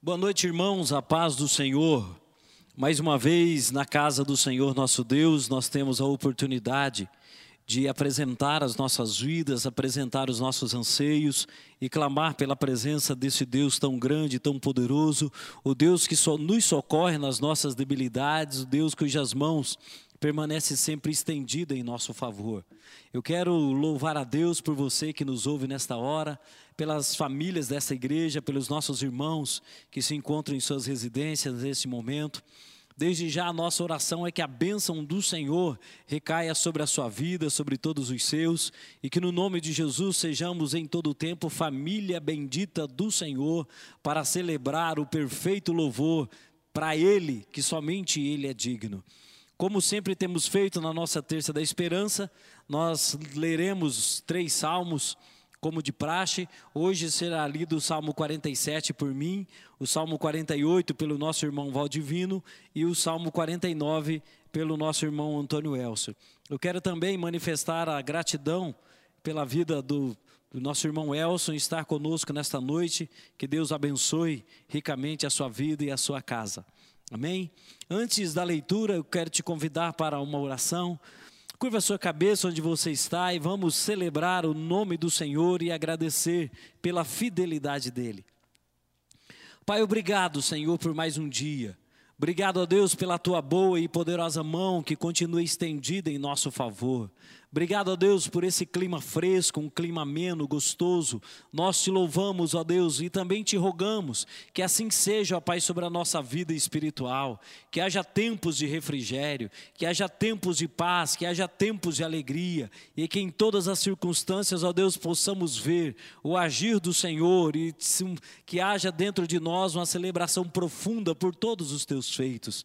Boa noite, irmãos, a paz do Senhor. Mais uma vez, na casa do Senhor nosso Deus, nós temos a oportunidade de apresentar as nossas vidas, apresentar os nossos anseios e clamar pela presença desse Deus tão grande, tão poderoso, o Deus que nos socorre nas nossas debilidades, o Deus cujas mãos permanece sempre estendida em nosso favor. Eu quero louvar a Deus por você que nos ouve nesta hora, pelas famílias dessa igreja, pelos nossos irmãos que se encontram em suas residências nesse momento. Desde já a nossa oração é que a bênção do Senhor recaia sobre a sua vida, sobre todos os seus, e que no nome de Jesus sejamos em todo o tempo família bendita do Senhor para celebrar o perfeito louvor para Ele, que somente Ele é digno. Como sempre temos feito na nossa terça da esperança, nós leremos três salmos, como de praxe. Hoje será lido o Salmo 47 por mim, o Salmo 48 pelo nosso irmão Valdivino e o Salmo 49 pelo nosso irmão Antônio Elcio. Eu quero também manifestar a gratidão pela vida do, do nosso irmão Elson estar conosco nesta noite. Que Deus abençoe ricamente a sua vida e a sua casa. Amém? Antes da leitura, eu quero te convidar para uma oração. Curva a sua cabeça onde você está e vamos celebrar o nome do Senhor e agradecer pela fidelidade dele. Pai, obrigado, Senhor, por mais um dia. Obrigado a Deus pela tua boa e poderosa mão que continua estendida em nosso favor. Obrigado a Deus por esse clima fresco, um clima ameno, gostoso. Nós te louvamos, ó Deus, e também te rogamos que assim seja, ó Pai, sobre a nossa vida espiritual, que haja tempos de refrigério, que haja tempos de paz, que haja tempos de alegria, e que em todas as circunstâncias, ó Deus, possamos ver o agir do Senhor e que haja dentro de nós uma celebração profunda por todos os teus feitos.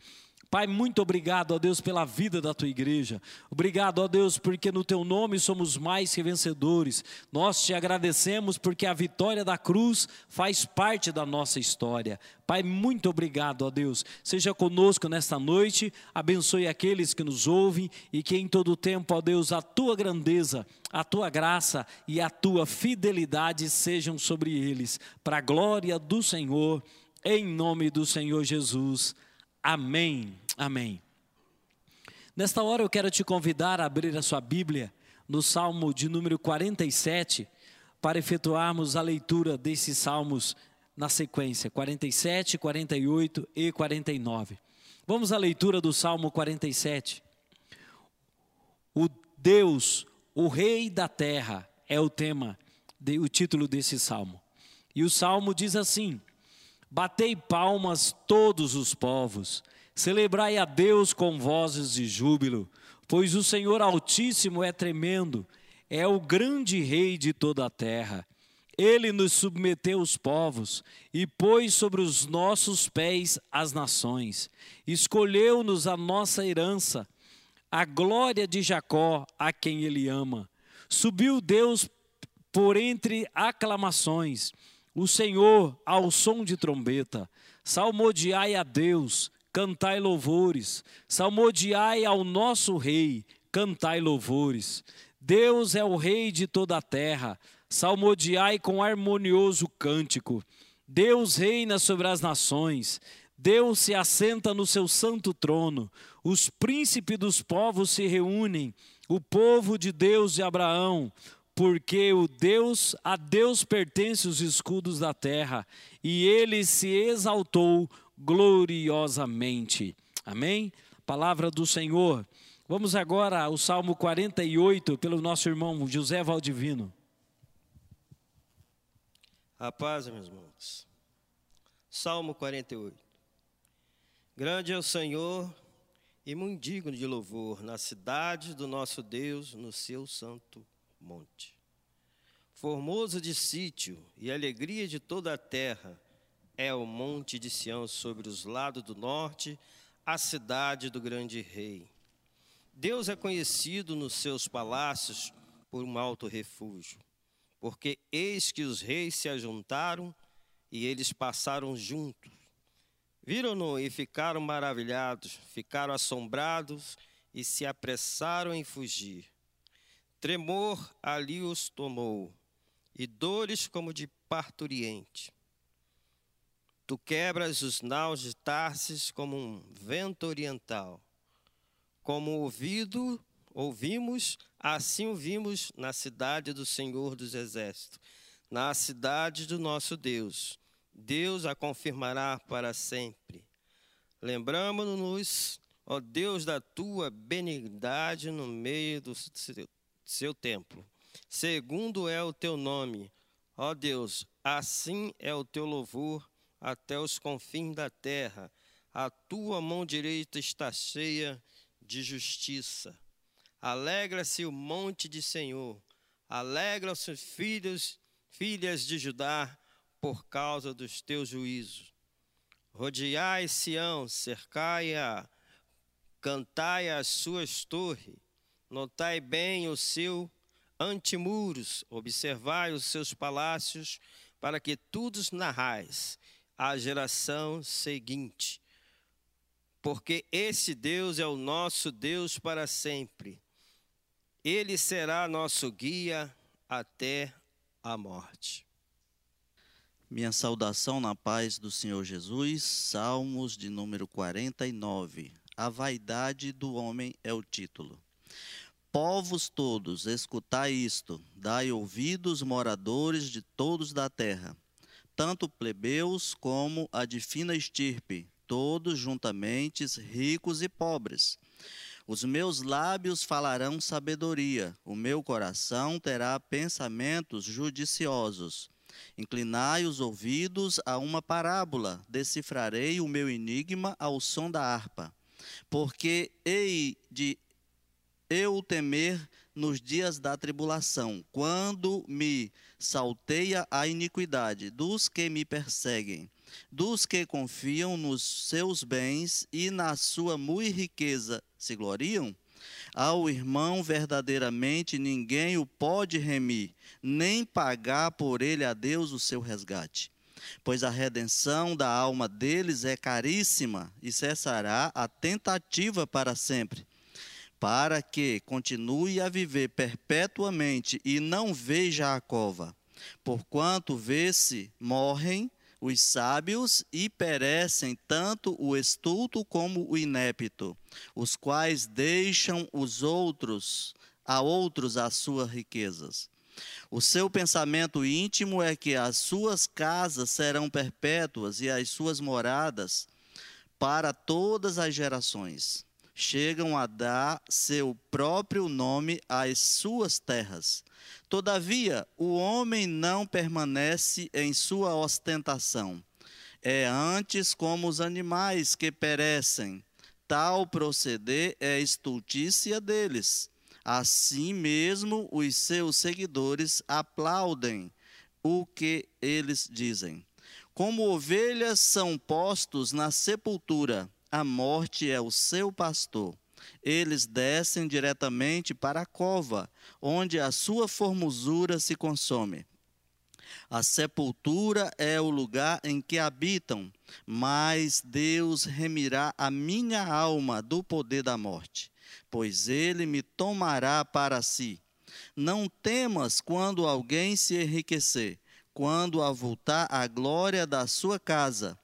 Pai, muito obrigado, ó Deus, pela vida da tua igreja. Obrigado, ó Deus, porque no teu nome somos mais que vencedores. Nós te agradecemos porque a vitória da cruz faz parte da nossa história. Pai, muito obrigado, ó Deus. Seja conosco nesta noite, abençoe aqueles que nos ouvem e que em todo tempo, ó Deus, a tua grandeza, a tua graça e a tua fidelidade sejam sobre eles, para a glória do Senhor, em nome do Senhor Jesus. Amém. Amém. Nesta hora eu quero te convidar a abrir a sua Bíblia no Salmo de número 47 para efetuarmos a leitura desses salmos na sequência, 47, 48 e 49. Vamos à leitura do Salmo 47. O Deus, o Rei da Terra, é o tema, o título desse salmo. E o salmo diz assim: Batei palmas todos os povos, celebrai a Deus com vozes de júbilo, pois o Senhor Altíssimo é tremendo, é o grande Rei de toda a terra. Ele nos submeteu os povos e pôs sobre os nossos pés as nações. Escolheu-nos a nossa herança, a glória de Jacó, a quem ele ama. Subiu Deus por entre aclamações o Senhor ao som de trombeta, salmodiai a Deus, cantai louvores, salmodiai ao nosso Rei, cantai louvores. Deus é o Rei de toda a terra, salmodiai com harmonioso cântico. Deus reina sobre as nações, Deus se assenta no seu santo trono, os príncipes dos povos se reúnem, o povo de Deus de Abraão, porque o Deus, a Deus pertence os escudos da terra, e ele se exaltou gloriosamente. Amém? Palavra do Senhor. Vamos agora ao Salmo 48, pelo nosso irmão José Valdivino. A paz, meus irmãos. Salmo 48. Grande é o Senhor e muito digno de louvor na cidade do nosso Deus, no seu santo monte. Formoso de sítio e alegria de toda a terra é o monte de Sião sobre os lados do norte, a cidade do grande rei. Deus é conhecido nos seus palácios por um alto refúgio, porque eis que os reis se ajuntaram e eles passaram juntos. Viram-no e ficaram maravilhados, ficaram assombrados e se apressaram em fugir. Tremor ali os tomou, e dores como de parturiente. Tu quebras os naus de Tarsis como um vento oriental. Como ouvido, ouvimos, assim ouvimos na cidade do Senhor dos Exércitos, na cidade do nosso Deus. Deus a confirmará para sempre. Lembramos-nos, ó Deus, da tua benignidade no meio do seu, templo. Segundo é o teu nome, ó Deus, assim é o teu louvor até os confins da terra. A tua mão direita está cheia de justiça. Alegra-se o monte de Senhor, alegra-se filhos, filhas de Judá, por causa dos teus juízos. Rodeai Sião, cercai-a, cantai as suas torres, notai bem o seu antemuros, observai os seus palácios, para que todos narrais à geração seguinte. Porque esse Deus é o nosso Deus para sempre. Ele será nosso guia até a morte. Minha saudação na paz do Senhor Jesus, Salmos de número 49. A vaidade do homem é o título. Povos todos, escutai isto, dai ouvidos, moradores de todos da terra tanto plebeus como a de fina estirpe, todos juntamente ricos e pobres. Os meus lábios falarão sabedoria, o meu coração terá pensamentos judiciosos. Inclinai os ouvidos a uma parábola, decifrarei o meu enigma ao som da harpa. Porque hei de eu temer nos dias da tribulação, quando me salteia a iniquidade dos que me perseguem, dos que confiam nos seus bens e na sua muito riqueza se gloriam? Ao irmão verdadeiramente ninguém o pode remir, nem pagar por ele a Deus o seu resgate. Pois a redenção da alma deles é caríssima e cessará a tentativa para sempre para que continue a viver perpetuamente e não veja a cova. Porquanto vê-se, morrem os sábios e perecem tanto o estulto como o inepto, os quais deixam os outros a outros as suas riquezas. O seu pensamento íntimo é que as suas casas serão perpétuas e as suas moradas para todas as gerações chegam a dar seu próprio nome às suas terras. Todavia, o homem não permanece em sua ostentação. É antes como os animais que perecem. Tal proceder é estultícia deles. Assim mesmo, os seus seguidores aplaudem o que eles dizem. Como ovelhas são postos na sepultura, a morte é o seu pastor. Eles descem diretamente para a cova, onde a sua formosura se consome. A sepultura é o lugar em que habitam, mas Deus remirá a minha alma do poder da morte, pois ele me tomará para si. Não temas quando alguém se enriquecer, quando avultar a glória da sua casa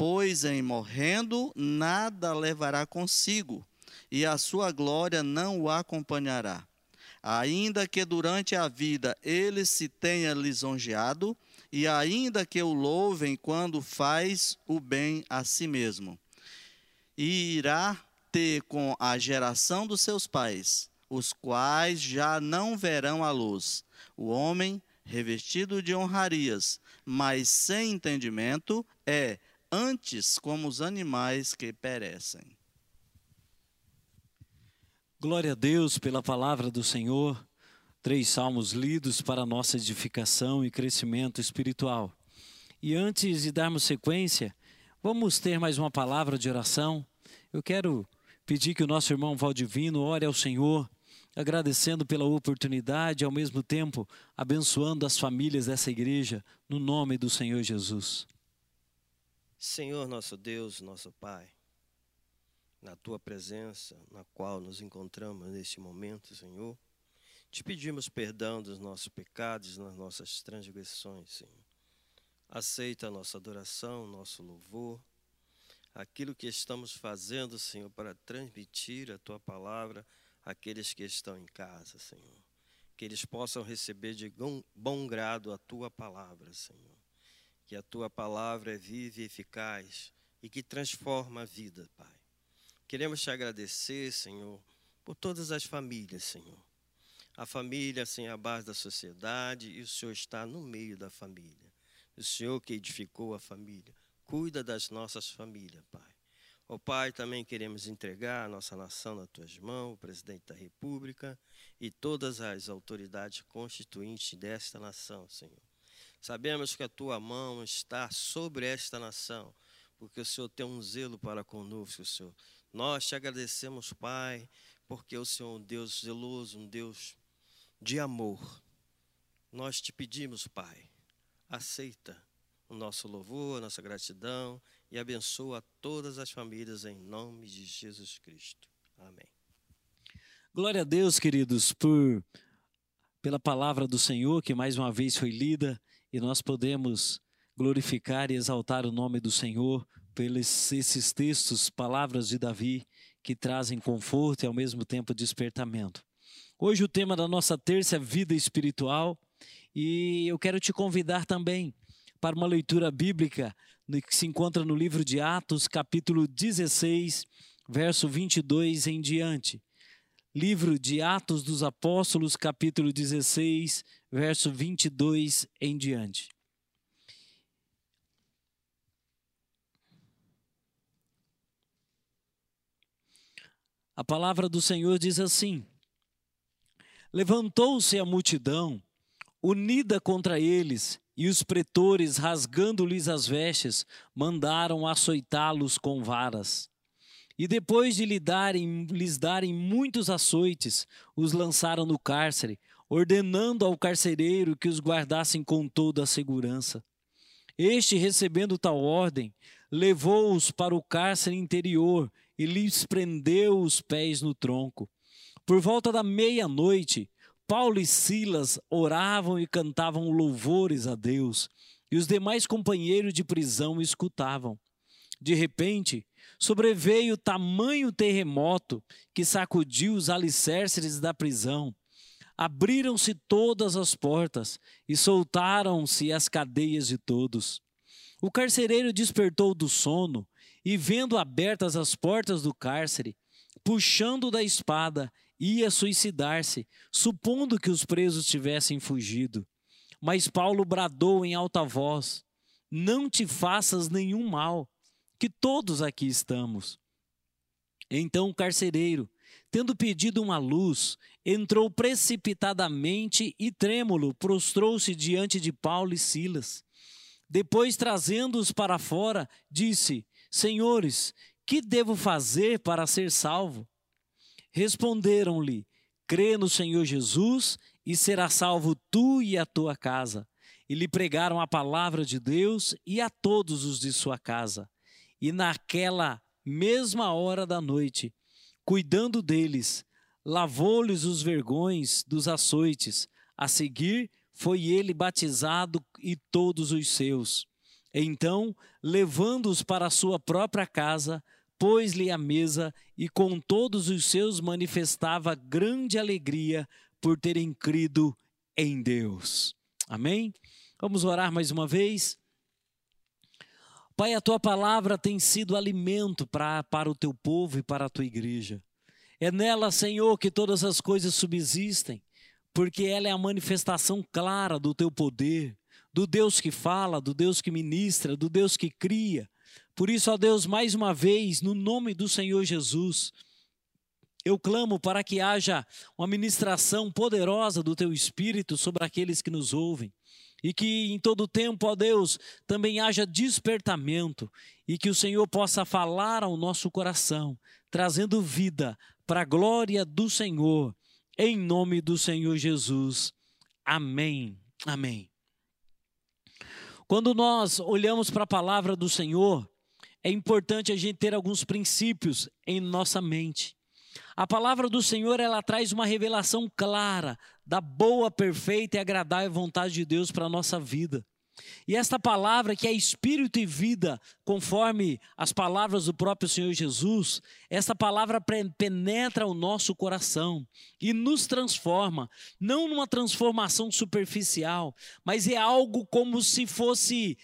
pois em morrendo nada levará consigo, e a sua glória não o acompanhará. Ainda que durante a vida ele se tenha lisonjeado, e ainda que o louvem quando faz o bem a si mesmo. E irá ter com a geração dos seus pais, os quais já não verão a luz. O homem, revestido de honrarias, mas sem entendimento, é antes como os animais que perecem. Glória a Deus pela palavra do Senhor. Três salmos lidos para nossa edificação e crescimento espiritual. E antes de darmos sequência, vamos ter mais uma palavra de oração. Eu quero pedir que o nosso irmão Valdivino ore ao Senhor, agradecendo pela oportunidade ao mesmo tempo abençoando as famílias dessa igreja, no nome do Senhor Jesus. Senhor nosso Deus, nosso Pai, na tua presença, na qual nos encontramos neste momento, Senhor, te pedimos perdão dos nossos pecados, das nossas transgressões, Senhor. Aceita a nossa adoração, nosso louvor, aquilo que estamos fazendo, Senhor, para transmitir a tua palavra àqueles que estão em casa, Senhor. Que eles possam receber de bom grado a tua palavra, Senhor. Que a tua palavra é viva e eficaz e que transforma a vida, Pai. Queremos te agradecer, Senhor, por todas as famílias, Senhor. A família, assim, é a base da sociedade e o Senhor está no meio da família. O Senhor que edificou a família. Cuida das nossas famílias, Pai. Ó oh, Pai, também queremos entregar a nossa nação nas tuas mãos, o presidente da República e todas as autoridades constituintes desta nação, Senhor. Sabemos que a tua mão está sobre esta nação, porque o Senhor tem um zelo para conosco, Senhor. Nós te agradecemos, Pai, porque o Senhor é um Deus zeloso, um Deus de amor. Nós te pedimos, Pai, aceita o nosso louvor, a nossa gratidão e abençoa todas as famílias em nome de Jesus Cristo. Amém. Glória a Deus, queridos, por pela palavra do Senhor que mais uma vez foi lida e nós podemos glorificar e exaltar o nome do Senhor pelos esses textos, palavras de Davi que trazem conforto e ao mesmo tempo despertamento. Hoje o tema da nossa terça é vida espiritual e eu quero te convidar também para uma leitura bíblica que se encontra no livro de Atos, capítulo 16, verso 22 em diante. Livro de Atos dos Apóstolos, capítulo 16, verso 22 em diante. A palavra do Senhor diz assim: Levantou-se a multidão, unida contra eles, e os pretores, rasgando-lhes as vestes, mandaram açoitá-los com varas. E depois de lhe darem, lhes darem muitos açoites, os lançaram no cárcere, ordenando ao carcereiro que os guardassem com toda a segurança. Este, recebendo tal ordem, levou-os para o cárcere interior e lhes prendeu os pés no tronco. Por volta da meia-noite, Paulo e Silas oravam e cantavam louvores a Deus, e os demais companheiros de prisão escutavam. De repente, sobreveio tamanho terremoto que sacudiu os alicerces da prisão. Abriram-se todas as portas e soltaram-se as cadeias de todos. O carcereiro despertou do sono e, vendo abertas as portas do cárcere, puxando da espada, ia suicidar-se, supondo que os presos tivessem fugido. Mas Paulo bradou em alta voz: Não te faças nenhum mal, que todos aqui estamos. Então o carcereiro, tendo pedido uma luz, entrou precipitadamente e trêmulo, prostrou-se diante de Paulo e Silas. Depois, trazendo-os para fora, disse: Senhores, que devo fazer para ser salvo? Responderam-lhe: Crê no Senhor Jesus e será salvo tu e a tua casa. E lhe pregaram a palavra de Deus e a todos os de sua casa. E naquela mesma hora da noite, cuidando deles, lavou-lhes os vergões dos açoites. A seguir, foi ele batizado e todos os seus. Então, levando-os para a sua própria casa, pôs-lhe a mesa e com todos os seus manifestava grande alegria por terem crido em Deus. Amém? Vamos orar mais uma vez. Pai, a tua palavra tem sido alimento pra, para o teu povo e para a tua igreja. É nela, Senhor, que todas as coisas subsistem, porque ela é a manifestação clara do teu poder, do Deus que fala, do Deus que ministra, do Deus que cria por isso, ó Deus, mais uma vez, no nome do Senhor Jesus, eu clamo para que haja uma ministração poderosa do Teu Espírito sobre aqueles que nos ouvem. E que em todo tempo, ó Deus, também haja despertamento e que o Senhor possa falar ao nosso coração, trazendo vida para a glória do Senhor, em nome do Senhor Jesus. Amém. Amém. Quando nós olhamos para a palavra do Senhor, é importante a gente ter alguns princípios em nossa mente. A palavra do Senhor, ela traz uma revelação clara da boa, perfeita e agradável vontade de Deus para a nossa vida. E esta palavra, que é espírito e vida, conforme as palavras do próprio Senhor Jesus, esta palavra penetra o nosso coração e nos transforma, não numa transformação superficial, mas é algo como se fosse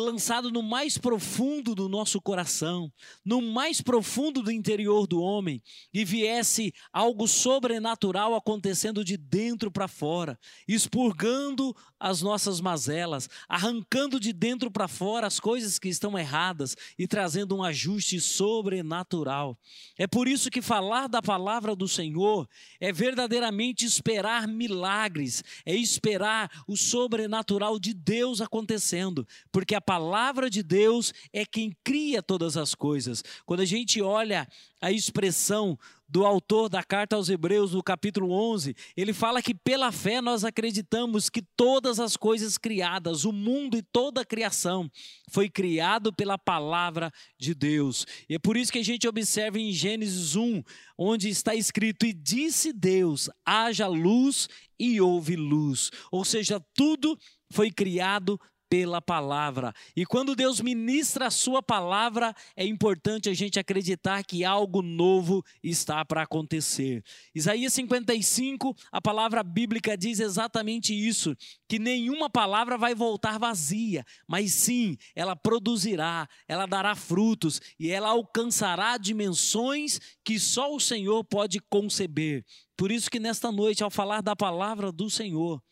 lançado no mais profundo do nosso coração, no mais profundo do interior do homem, e viesse algo sobrenatural acontecendo de dentro para fora, expurgando as nossas mazelas, arrancando de dentro para fora as coisas que estão erradas e trazendo um ajuste sobrenatural. É por isso que falar da palavra do Senhor é verdadeiramente esperar milagres, é esperar o sobrenatural de Deus acontecendo, porque a palavra de Deus é quem cria todas as coisas. Quando a gente olha a expressão do autor da carta aos Hebreus, no capítulo 11, ele fala que pela fé nós acreditamos que todas as coisas criadas, o mundo e toda a criação, foi criado pela palavra de Deus. E é por isso que a gente observa em Gênesis 1, onde está escrito: E disse Deus: haja luz e houve luz. Ou seja, tudo foi criado pela palavra. E quando Deus ministra a sua palavra, é importante a gente acreditar que algo novo está para acontecer. Isaías 55, a palavra bíblica diz exatamente isso, que nenhuma palavra vai voltar vazia, mas sim, ela produzirá, ela dará frutos e ela alcançará dimensões que só o Senhor pode conceber. Por isso que nesta noite, ao falar da palavra do Senhor,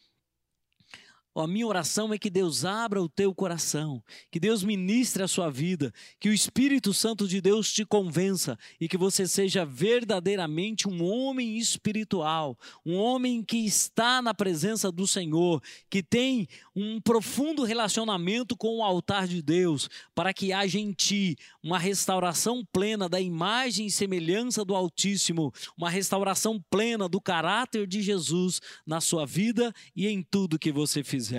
a minha oração é que Deus abra o teu coração, que Deus ministre a sua vida, que o Espírito Santo de Deus te convença e que você seja verdadeiramente um homem espiritual, um homem que está na presença do Senhor, que tem um profundo relacionamento com o altar de Deus, para que haja em ti uma restauração plena da imagem e semelhança do Altíssimo, uma restauração plena do caráter de Jesus na sua vida e em tudo que você fizer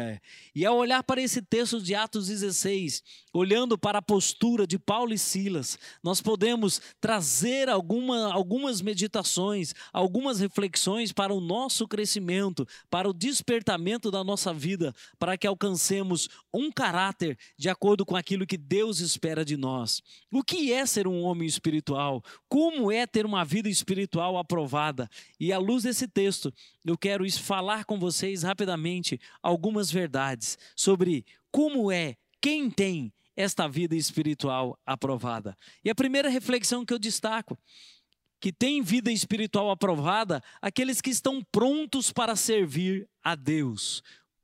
E ao olhar para esse texto de Atos 16, olhando para a postura de Paulo e Silas, nós podemos trazer alguma, algumas meditações, algumas reflexões para o nosso crescimento, para o despertamento da nossa vida, para que alcancemos um caráter de acordo com aquilo que Deus espera de nós. O que é ser um homem espiritual? Como é ter uma vida espiritual aprovada? E à luz desse texto, eu quero falar com vocês rapidamente algumas verdades sobre como é, quem tem esta vida espiritual aprovada. E a primeira reflexão que eu destaco, que tem vida espiritual aprovada, aqueles que estão prontos para servir a Deus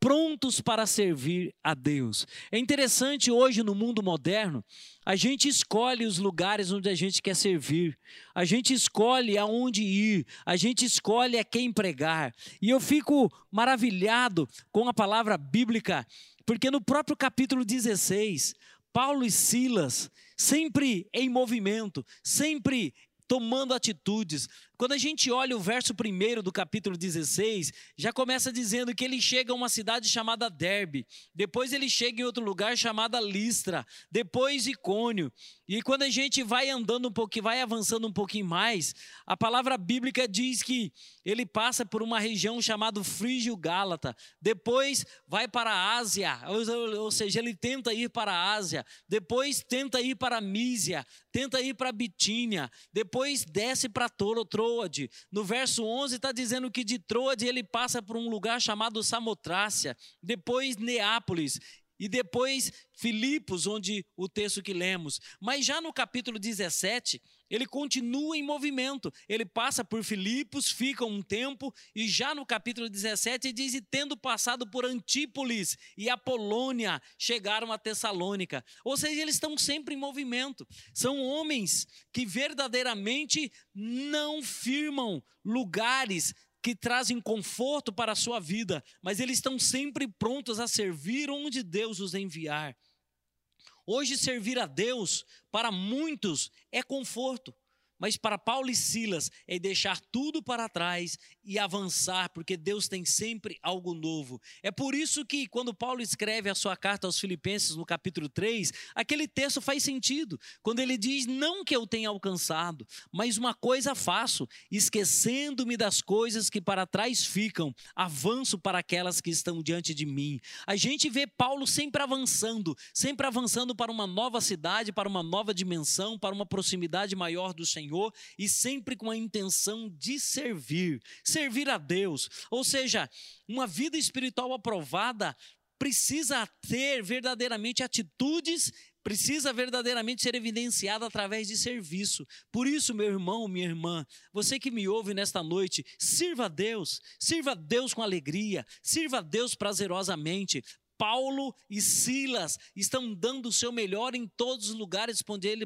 prontos para servir a Deus. É interessante hoje no mundo moderno, a gente escolhe os lugares onde a gente quer servir, a gente escolhe aonde ir, a gente escolhe a quem pregar. E eu fico maravilhado com a palavra bíblica, porque no próprio capítulo 16, Paulo e Silas, sempre em movimento, sempre tomando atitudes, quando a gente olha o verso primeiro do capítulo 16, já começa dizendo que ele chega a uma cidade chamada Derbe, depois ele chega em outro lugar chamada Listra, depois Icônio. E quando a gente vai andando um pouquinho, vai avançando um pouquinho mais, a palavra bíblica diz que ele passa por uma região chamada Frígio Gálata, depois vai para a Ásia, ou seja, ele tenta ir para a Ásia, depois tenta ir para Mísia, tenta ir para Bitínia, depois desce para Toro, Troade. No verso 11 está dizendo que de Troade ele passa por um lugar chamado Samotrácia, depois Neápolis e depois Filipos, onde o texto que lemos. Mas já no capítulo 17, ele continua em movimento. Ele passa por Filipos, fica um tempo, e já no capítulo 17 diz: E tendo passado por Antípolis e Apolônia, chegaram a Tessalônica. Ou seja, eles estão sempre em movimento. São homens que verdadeiramente não firmam lugares que trazem conforto para a sua vida, mas eles estão sempre prontos a servir onde Deus os enviar. Hoje, servir a Deus, para muitos, é conforto. Mas para Paulo e Silas é deixar tudo para trás e avançar, porque Deus tem sempre algo novo. É por isso que quando Paulo escreve a sua carta aos Filipenses no capítulo 3, aquele texto faz sentido. Quando ele diz: "Não que eu tenha alcançado, mas uma coisa faço, esquecendo-me das coisas que para trás ficam, avanço para aquelas que estão diante de mim". A gente vê Paulo sempre avançando, sempre avançando para uma nova cidade, para uma nova dimensão, para uma proximidade maior do Senhor Senhor e sempre com a intenção de servir, servir a Deus. Ou seja, uma vida espiritual aprovada precisa ter verdadeiramente atitudes, precisa verdadeiramente ser evidenciada através de serviço. Por isso, meu irmão, minha irmã, você que me ouve nesta noite, sirva a Deus, sirva a Deus com alegria, sirva a Deus prazerosamente, Paulo e Silas estão dando o seu melhor em todos os lugares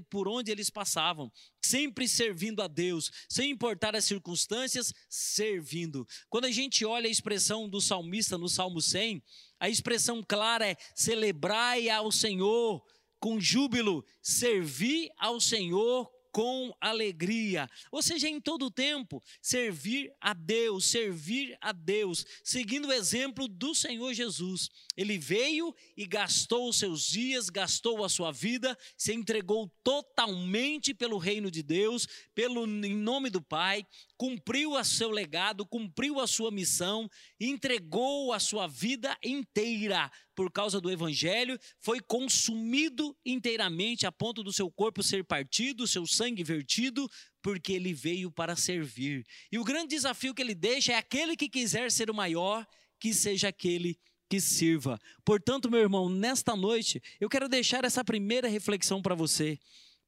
por onde eles passavam, sempre servindo a Deus, sem importar as circunstâncias, servindo. Quando a gente olha a expressão do salmista no Salmo 100, a expressão clara é: celebrai ao Senhor com júbilo, servir ao Senhor com alegria. Ou seja, em todo o tempo, servir a Deus, servir a Deus, seguindo o exemplo do Senhor Jesus. Ele veio e gastou os seus dias, gastou a sua vida, se entregou totalmente pelo reino de Deus, pelo em nome do Pai, cumpriu o seu legado, cumpriu a sua missão, entregou a sua vida inteira por causa do evangelho, foi consumido inteiramente a ponto do seu corpo ser partido, seu sangue vertido, porque ele veio para servir. E o grande desafio que ele deixa é aquele que quiser ser o maior, que seja aquele que sirva. Portanto, meu irmão, nesta noite, eu quero deixar essa primeira reflexão para você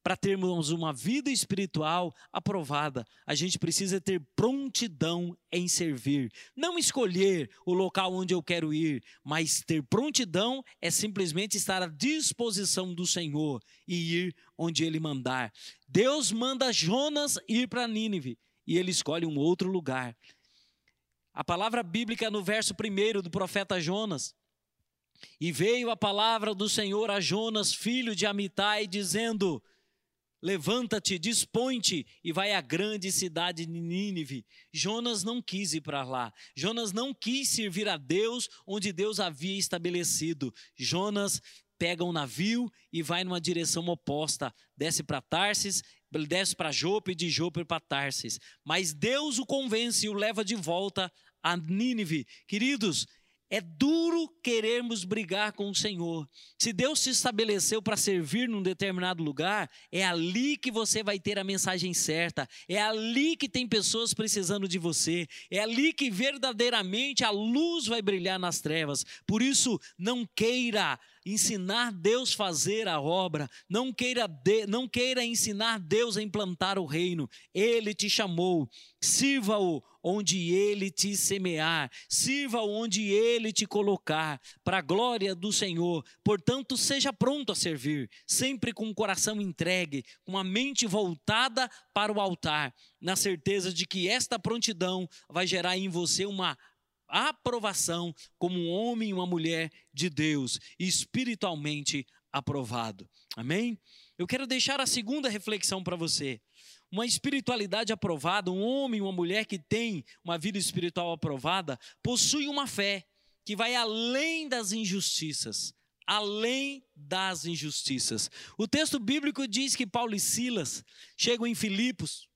para termos uma vida espiritual aprovada, a gente precisa ter prontidão em servir. Não escolher o local onde eu quero ir, mas ter prontidão é simplesmente estar à disposição do Senhor e ir onde Ele mandar. Deus manda Jonas ir para Nínive e ele escolhe um outro lugar. A palavra bíblica no verso primeiro do profeta Jonas. E veio a palavra do Senhor a Jonas, filho de Amitai, dizendo: Levanta-te, dispõe-te e vai à grande cidade de Nínive. Jonas não quis ir para lá. Jonas não quis servir a Deus onde Deus havia estabelecido. Jonas pega um navio e vai numa direção oposta. Desce para Tarsis, desce para Jope, de Jope para Tarsis. Mas Deus o convence e o leva de volta a Nínive. Queridos, é duro querermos brigar com o Senhor. Se Deus se estabeleceu para servir num determinado lugar, é ali que você vai ter a mensagem certa, é ali que tem pessoas precisando de você, é ali que verdadeiramente a luz vai brilhar nas trevas. Por isso, não queira ensinar Deus fazer a obra, não queira, de, não queira ensinar Deus a implantar o reino. Ele te chamou, sirva-o onde ele te semear, sirva onde ele te colocar, para a glória do Senhor. Portanto, seja pronto a servir, sempre com o coração entregue, com a mente voltada para o altar, na certeza de que esta prontidão vai gerar em você uma aprovação como um homem e uma mulher de Deus, espiritualmente aprovado. Amém? Eu quero deixar a segunda reflexão para você. Uma espiritualidade aprovada, um homem, uma mulher que tem uma vida espiritual aprovada, possui uma fé que vai além das injustiças, além das injustiças. O texto bíblico diz que Paulo e Silas chegam em Filipos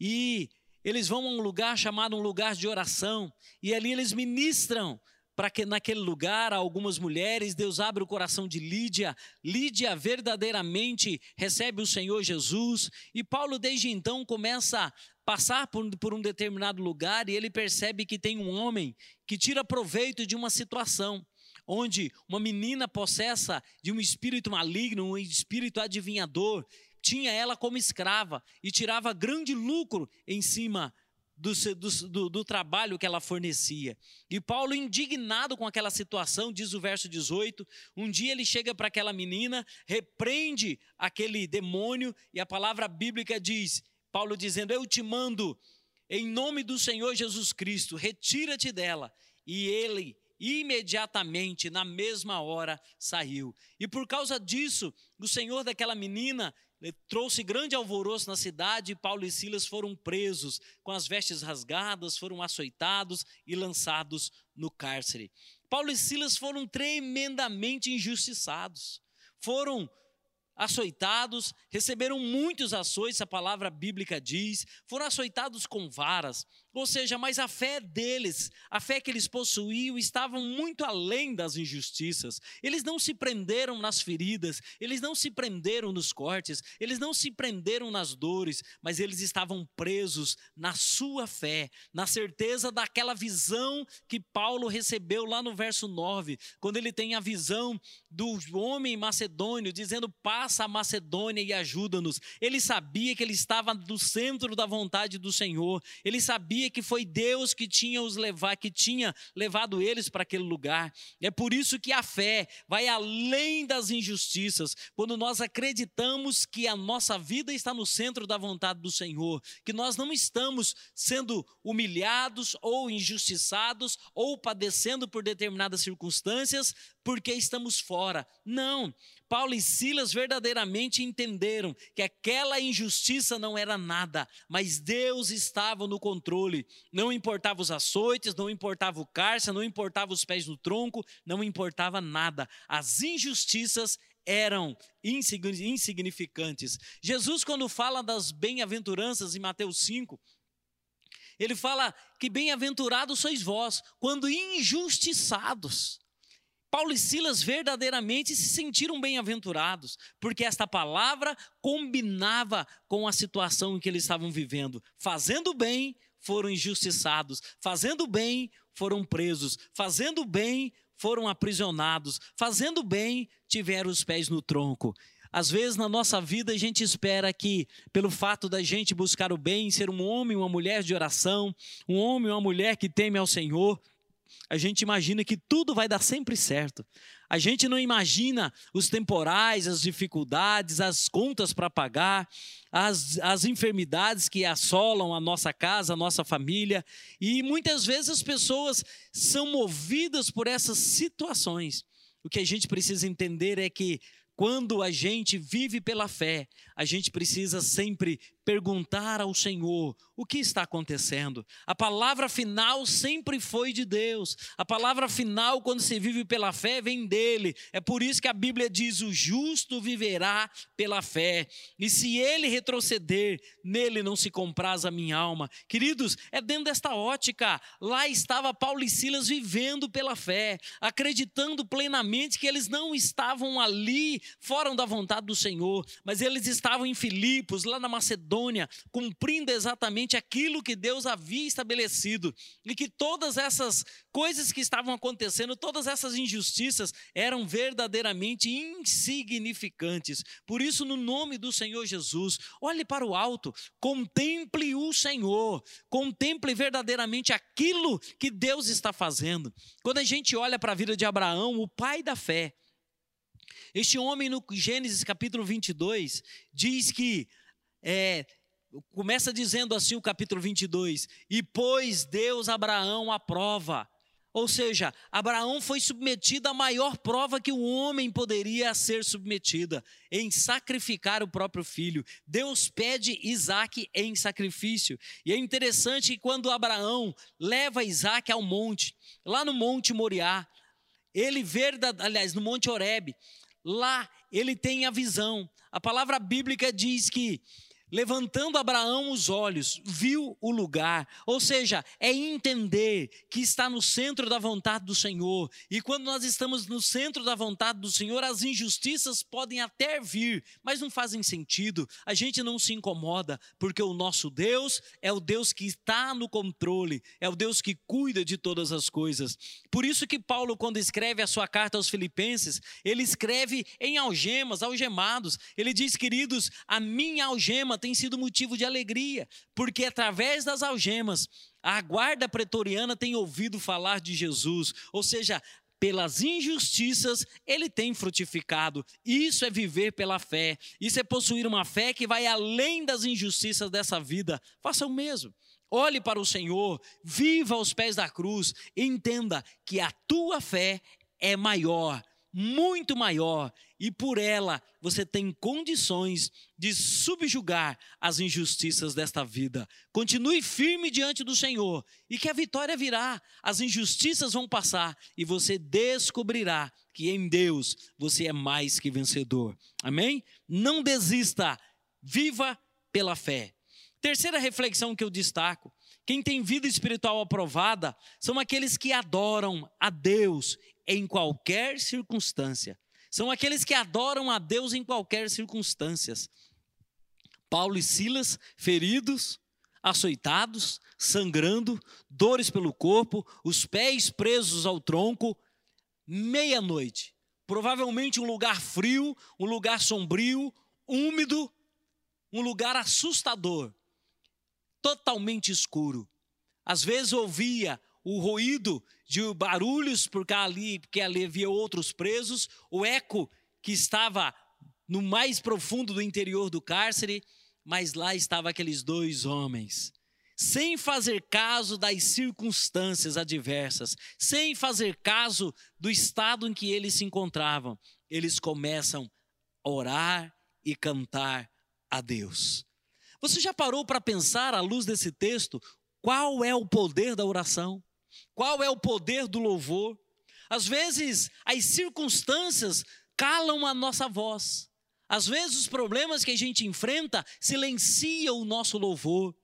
e eles vão a um lugar chamado um lugar de oração, e ali eles ministram para que naquele lugar algumas mulheres, Deus abre o coração de Lídia, Lídia verdadeiramente recebe o Senhor Jesus, e Paulo desde então começa a passar por, por um determinado lugar e ele percebe que tem um homem que tira proveito de uma situação onde uma menina possessa de um espírito maligno, um espírito adivinhador, tinha ela como escrava e tirava grande lucro em cima do, do, do, trabalho que ela fornecia. E Paulo, indignado com aquela situação, diz o verso 18: um dia ele chega para aquela menina, repreende aquele demônio, e a palavra bíblica diz: Paulo dizendo, Eu te mando, em nome do Senhor Jesus Cristo, retira-te dela. E ele imediatamente, na mesma hora, saiu. E por causa disso, o Senhor daquela menina trouxe grande alvoroço na cidade e Paulo e Silas foram presos, com as vestes rasgadas, foram açoitados e lançados no cárcere. Paulo e Silas foram tremendamente injustiçados, foram açoitados, receberam muitos açoites, a palavra bíblica diz, foram açoitados com varas, ou seja, mas a fé deles, a fé que eles possuíam, estavam muito além das injustiças. Eles não se prenderam nas feridas, eles não se prenderam nos cortes, eles não se prenderam nas dores, mas eles estavam presos na sua fé, na certeza daquela visão que Paulo recebeu lá no verso 9, quando ele tem a visão do homem macedônio dizendo: "Passa a Macedônia e ajuda-nos". Ele sabia que ele estava no centro da vontade do Senhor. Ele sabia sabia que foi Deus que tinha os levar, que tinha levado eles para aquele lugar. É por isso que a fé vai além das injustiças. Quando nós acreditamos que a nossa vida está no centro da vontade do Senhor, que nós não estamos sendo humilhados ou injustiçados ou padecendo por determinadas circunstâncias porque estamos fora. Não. Paulo e Silas verdadeiramente entenderam que aquela injustiça não era nada, mas Deus estava no Não importava os açoites, não importava o cárcere, não importava os pés no tronco, não importava nada. As injustiças eram insignificantes. Jesus, quando fala das bem-aventuranças em Mateus 5, ele fala que bem-aventurados sois vós, quando injustiçados. Paulo e Silas verdadeiramente se sentiram bem-aventurados, porque esta palavra combinava com a situação em que eles estavam vivendo. Fazendo bem, foram injustiçados, fazendo bem, foram presos, fazendo bem, foram aprisionados, fazendo bem, tiveram os pés no tronco. Às vezes na nossa vida a gente espera que, pelo fato da gente buscar o bem, ser um homem, uma mulher de oração, um homem, uma mulher que teme ao Senhor, a gente imagina que tudo vai dar sempre certo. A gente não imagina os temporais, as dificuldades, as contas para pagar, as, as enfermidades que assolam a nossa casa, a nossa família. E muitas vezes as pessoas são movidas por essas situações. O que a gente precisa entender é que quando a gente vive pela fé, a gente precisa sempre perguntar ao Senhor o que está acontecendo. A palavra final sempre foi de Deus. A palavra final, quando se vive pela fé, vem dele. É por isso que a Bíblia diz: o justo viverá pela fé. E se ele retroceder, nele não se compraz a minha alma. Queridos, é dentro desta ótica. Lá estava Paulo e Silas vivendo pela fé, acreditando plenamente que eles não estavam ali, fora da vontade do Senhor, mas eles estavam em Filipos, lá na Macedônia, cumprindo exatamente aquilo que Deus havia estabelecido, e que todas essas coisas que estavam acontecendo, todas essas injustiças eram verdadeiramente insignificantes. Por isso, no nome do Senhor Jesus, olhe para o alto, contemple o Senhor, contemple verdadeiramente aquilo que Deus está fazendo. Quando a gente olha para a vida de Abraão, o pai da fé, este homem, no Gênesis capítulo 22, diz que é, começa dizendo assim o capítulo 22: E pôs Deus Abraão à prova. Ou seja, Abraão foi submetido à maior prova que o homem poderia ser submetida, em sacrificar o próprio filho. Deus pede Isaac em sacrifício. E é interessante que quando Abraão leva Isaac ao monte, lá no Monte Moriá, ele vê, aliás, no Monte Horebe, lá ele tem a visão. A palavra bíblica diz que Levantando Abraão os olhos, viu o lugar, ou seja, é entender que está no centro da vontade do Senhor. E quando nós estamos no centro da vontade do Senhor, as injustiças podem até vir, mas não fazem sentido. A gente não se incomoda, porque o nosso Deus é o Deus que está no controle, é o Deus que cuida de todas as coisas. Por isso que Paulo, quando escreve a sua carta aos Filipenses, ele escreve em algemas, algemados. Ele diz, queridos, a minha algema tem sido motivo de alegria, porque através das algemas, a guarda pretoriana tem ouvido falar de Jesus, ou seja, pelas injustiças, ele tem frutificado. Isso é viver pela fé. Isso é possuir uma fé que vai além das injustiças dessa vida. Faça o mesmo. Olhe para o Senhor, viva aos pés da cruz, entenda que a tua fé é maior muito maior e por ela você tem condições de subjugar as injustiças desta vida. Continue firme diante do Senhor e que a vitória virá, as injustiças vão passar e você descobrirá que em Deus você é mais que vencedor. Amém? Não desista, viva pela fé. Terceira reflexão que eu destaco: quem tem vida espiritual aprovada são aqueles que adoram a Deus em qualquer circunstância. São aqueles que adoram a Deus em qualquer circunstância. Paulo e Silas, feridos, açoitados, sangrando, dores pelo corpo, os pés presos ao tronco, meia-noite. Provavelmente um lugar frio, um lugar sombrio, úmido, um lugar assustador, totalmente escuro. Às vezes ouvia o ruído de barulhos, porque ali, porque ali havia outros presos, o eco que estava no mais profundo do interior do cárcere, mas lá estavam aqueles dois homens, sem fazer caso das circunstâncias adversas, sem fazer caso do estado em que eles se encontravam, eles começam a orar e cantar a Deus. Você já parou para pensar, à luz desse texto, qual é o poder da oração? Qual é o poder do louvor? Às vezes, as circunstâncias calam a nossa voz. Às vezes, os problemas que a gente enfrenta silenciam o nosso louvor.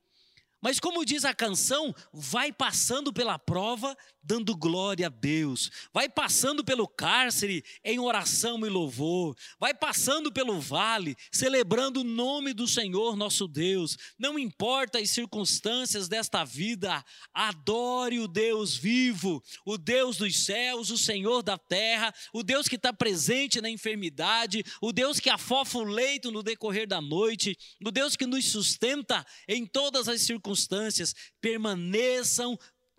Mas, como diz a canção, vai passando pela prova, dando glória a Deus, vai passando pelo cárcere em oração e louvor, vai passando pelo vale, celebrando o nome do Senhor nosso Deus. Não importa as circunstâncias desta vida, adore o Deus vivo, o Deus dos céus, o Senhor da terra, o Deus que está presente na enfermidade, o Deus que afofa o leito no decorrer da noite, o Deus que nos sustenta em todas as circunstâncias circunstâncias, permaneçam,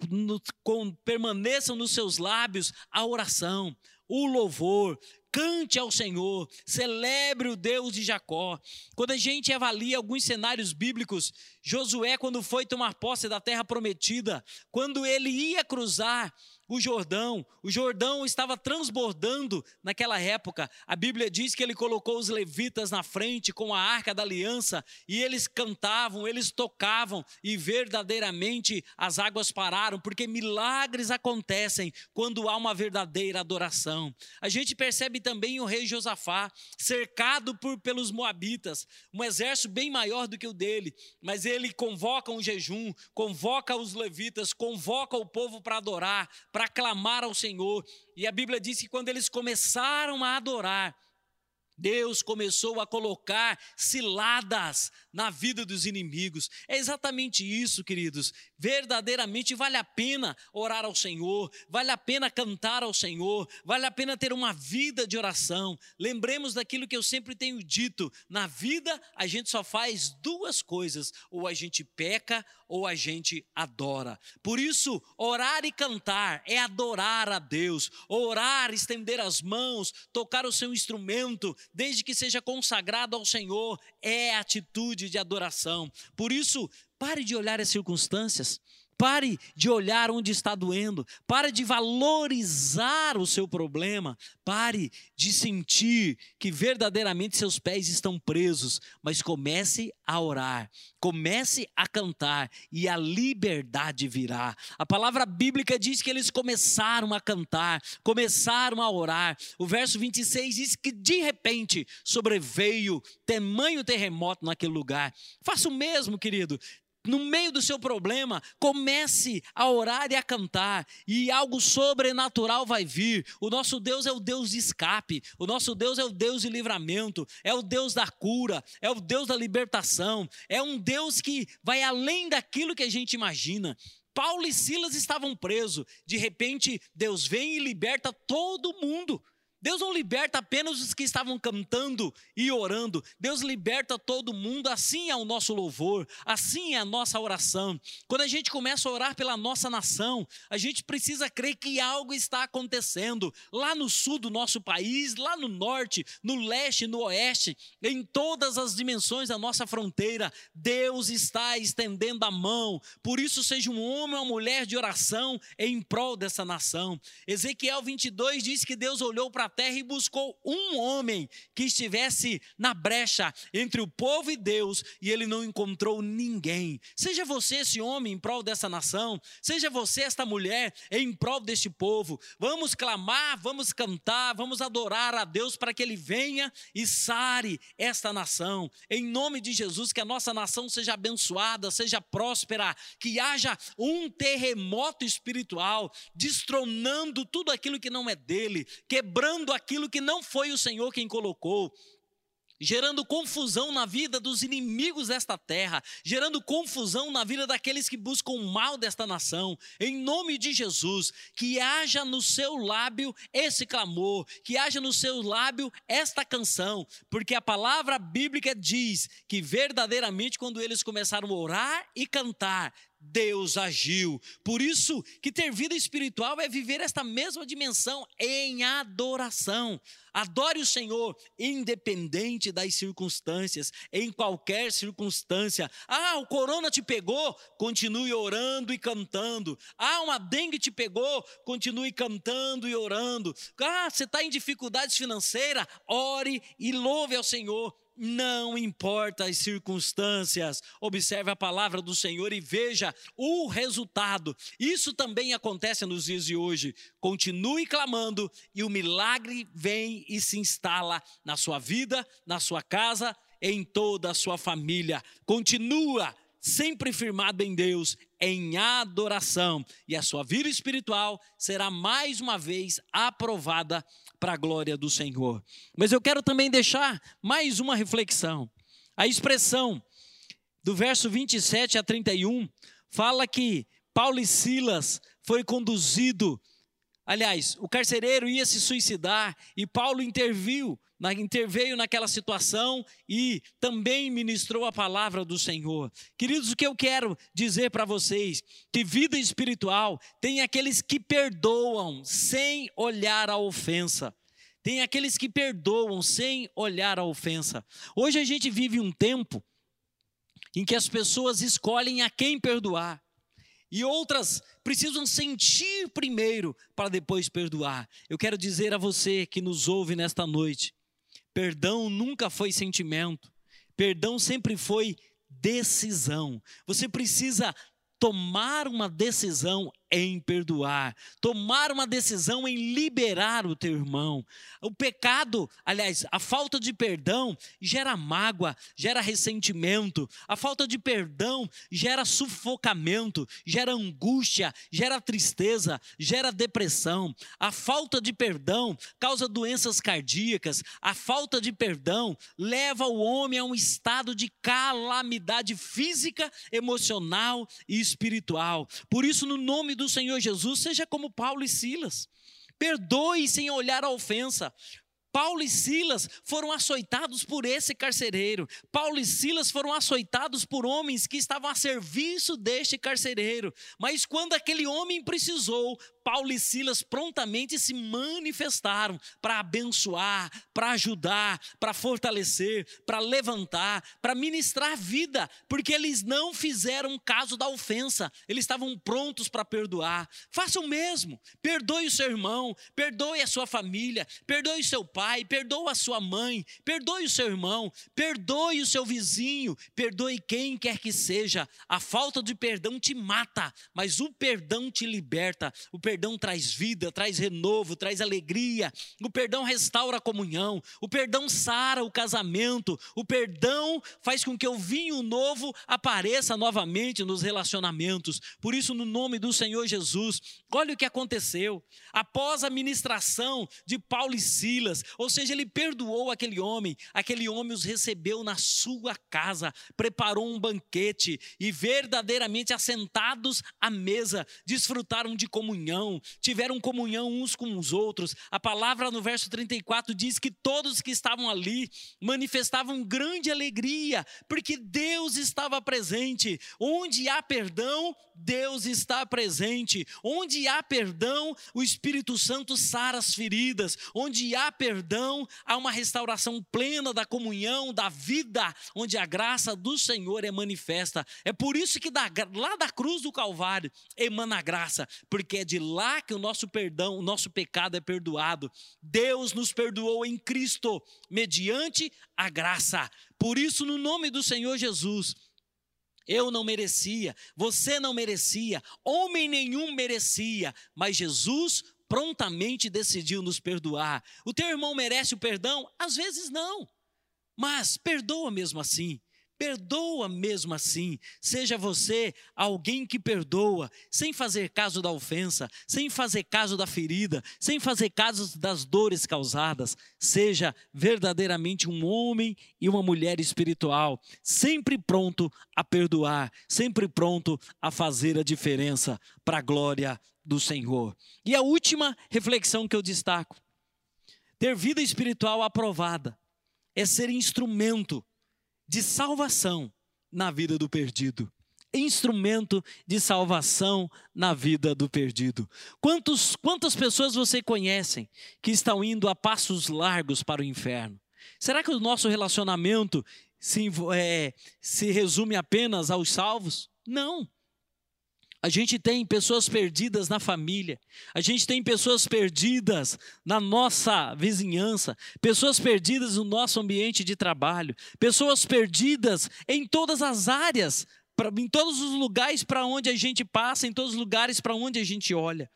no, com, permaneçam nos seus lábios a oração, o louvor, cante ao Senhor, celebre o Deus de Jacó. Quando a gente avalia alguns cenários bíblicos, Josué, quando foi tomar posse da terra prometida, quando ele ia cruzar o Jordão. O Jordão estava transbordando naquela época. A Bíblia diz que ele colocou os levitas na frente com a arca da aliança e eles cantavam, eles tocavam e verdadeiramente as águas pararam, porque milagres acontecem quando há uma verdadeira adoração. A gente percebe também o rei Josafá cercado por pelos moabitas, um exército bem maior do que o dele, mas ele convoca um jejum, convoca os levitas, convoca o povo para adorar, para clamar ao Senhor. E a Bíblia diz que quando eles começaram a adorar, Deus começou a colocar ciladas na vida dos inimigos. É exatamente isso, queridos. Verdadeiramente vale a pena orar ao Senhor, vale a pena cantar ao Senhor, vale a pena ter uma vida de oração. Lembremos daquilo que eu sempre tenho dito: na vida a gente só faz duas coisas, ou a gente peca ou a gente adora. Por isso, orar e cantar é adorar a Deus. Orar, estender as mãos, tocar o seu instrumento, desde que seja consagrado ao Senhor, é atitude de adoração. Por isso, pare de olhar as circunstâncias. Pare de olhar onde está doendo. Pare de valorizar o seu problema. Pare de sentir que verdadeiramente seus pés estão presos. Mas comece a orar. Comece a cantar e a liberdade virá. A palavra bíblica diz que eles começaram a cantar, começaram a orar. O verso 26 diz que de repente sobreveio tamanho terremoto naquele lugar. Faça o mesmo, querido no meio do seu problema, comece a orar e a cantar, e algo sobrenatural vai vir. O nosso Deus é o Deus de escape, o nosso Deus é o Deus de livramento, é o Deus da cura, é o Deus da libertação, é um Deus que vai além daquilo que a gente imagina. Paulo e Silas estavam presos, de repente Deus vem e liberta todo mundo. Deus não liberta apenas os que estavam cantando e orando, Deus liberta todo mundo, assim é o nosso louvor, assim é a nossa oração. Quando a gente começa a orar pela nossa nação, a gente precisa crer que algo está acontecendo lá no sul do nosso país, lá no norte, no leste, no oeste, em todas as dimensões da nossa fronteira, Deus está estendendo a mão. Por isso, seja um homem ou uma mulher de oração em prol dessa nação. Ezequiel 22 diz que Deus olhou para terra e buscou um homem que estivesse na brecha entre o povo e Deus, e ele não encontrou ninguém. Seja você esse homem em prol dessa nação, seja você esta mulher em prol deste povo. Vamos clamar, vamos cantar, vamos adorar a Deus para que ele venha e sare esta nação. Em nome de Jesus, que a nossa nação seja abençoada, seja próspera, que haja um terremoto espiritual, destronando tudo aquilo que não é dele, quebrando aquilo que não foi o Senhor quem colocou gerando confusão na vida dos inimigos desta terra, gerando confusão na vida daqueles que buscam o mal desta nação. Em nome de Jesus, que haja no seu lábio esse clamor, que haja no seu lábio esta canção, porque a palavra bíblica diz que verdadeiramente quando eles começaram a orar e cantar, Deus agiu. Por isso que ter vida espiritual é viver esta mesma dimensão em adoração. Adore o Senhor independente das circunstâncias, em qualquer circunstância. Ah, o corona te pegou, continue orando e cantando. Ah, uma dengue te pegou, continue cantando e orando. Ah, você está em dificuldades financeiras, ore e louve ao Senhor não importa as circunstâncias, observe a palavra do Senhor e veja o resultado. Isso também acontece nos dias de hoje. Continue clamando e o milagre vem e se instala na sua vida, na sua casa, em toda a sua família. Continua sempre firmado em Deus, em adoração, e a sua vida espiritual será mais uma vez aprovada para a glória do Senhor. Mas eu quero também deixar mais uma reflexão. A expressão do verso 27 a 31 fala que Paulo e Silas foi conduzido Aliás, o carcereiro ia se suicidar e Paulo interviu, interveio naquela situação e também ministrou a palavra do Senhor. Queridos, o que eu quero dizer para vocês, que vida espiritual tem aqueles que perdoam sem olhar a ofensa. Tem aqueles que perdoam sem olhar a ofensa. Hoje a gente vive um tempo em que as pessoas escolhem a quem perdoar e outras precisam sentir primeiro para depois perdoar. Eu quero dizer a você que nos ouve nesta noite: perdão nunca foi sentimento, perdão sempre foi decisão. Você precisa tomar uma decisão em perdoar, tomar uma decisão em liberar o teu irmão. O pecado, aliás, a falta de perdão gera mágoa, gera ressentimento. A falta de perdão gera sufocamento, gera angústia, gera tristeza, gera depressão. A falta de perdão causa doenças cardíacas. A falta de perdão leva o homem a um estado de calamidade física, emocional e espiritual. Por isso, no nome do Senhor Jesus, seja como Paulo e Silas. Perdoe sem olhar a ofensa. Paulo e Silas foram açoitados por esse carcereiro. Paulo e Silas foram açoitados por homens que estavam a serviço deste carcereiro. Mas quando aquele homem precisou, Paulo e Silas prontamente se manifestaram para abençoar, para ajudar, para fortalecer, para levantar, para ministrar vida, porque eles não fizeram caso da ofensa, eles estavam prontos para perdoar. Faça o mesmo, perdoe o seu irmão, perdoe a sua família, perdoe o seu pai, perdoe a sua mãe, perdoe o seu irmão, perdoe o seu vizinho, perdoe quem quer que seja. A falta de perdão te mata, mas o perdão te liberta. O perdão traz vida, traz renovo, traz alegria. O perdão restaura a comunhão. O perdão sara o casamento. O perdão faz com que o vinho novo apareça novamente nos relacionamentos. Por isso, no nome do Senhor Jesus, olha o que aconteceu. Após a ministração de Paulo e Silas, ou seja, ele perdoou aquele homem, aquele homem os recebeu na sua casa, preparou um banquete e verdadeiramente assentados à mesa, desfrutaram de comunhão tiveram comunhão uns com os outros. A palavra no verso 34 diz que todos que estavam ali manifestavam grande alegria, porque Deus estava presente. Onde há perdão, Deus está presente. Onde há perdão, o Espírito Santo sara as feridas. Onde há perdão, perdão, há uma restauração plena da comunhão, da vida, onde a graça do Senhor é manifesta. É por isso que da, lá da cruz do Calvário emana a graça, porque é de lá que o nosso perdão, o nosso pecado é perdoado. Deus nos perdoou em Cristo, mediante a graça. Por isso, no nome do Senhor Jesus, eu não merecia, você não merecia, homem nenhum merecia, mas Jesus prontamente decidiu nos perdoar. O teu irmão merece o perdão? Às vezes não, mas perdoa mesmo assim. Perdoa mesmo assim. Seja você alguém que perdoa, sem fazer caso da ofensa, sem fazer caso da ferida, sem fazer caso das dores causadas. Seja verdadeiramente um homem e uma mulher espiritual, sempre pronto a perdoar, sempre pronto a fazer a diferença para a glória do Senhor. E a última reflexão que eu destaco: ter vida espiritual aprovada é ser instrumento de salvação na vida do perdido. Instrumento de salvação na vida do perdido. Quantos, quantas pessoas você conhecem que estão indo a passos largos para o inferno? Será que o nosso relacionamento se, é, se resume apenas aos salvos? Não. A gente tem pessoas perdidas na família, a gente tem pessoas perdidas na nossa vizinhança, pessoas perdidas no nosso ambiente de trabalho, pessoas perdidas em todas as áreas, em todos os lugares para onde a gente passa, em todos os lugares para onde a gente olha.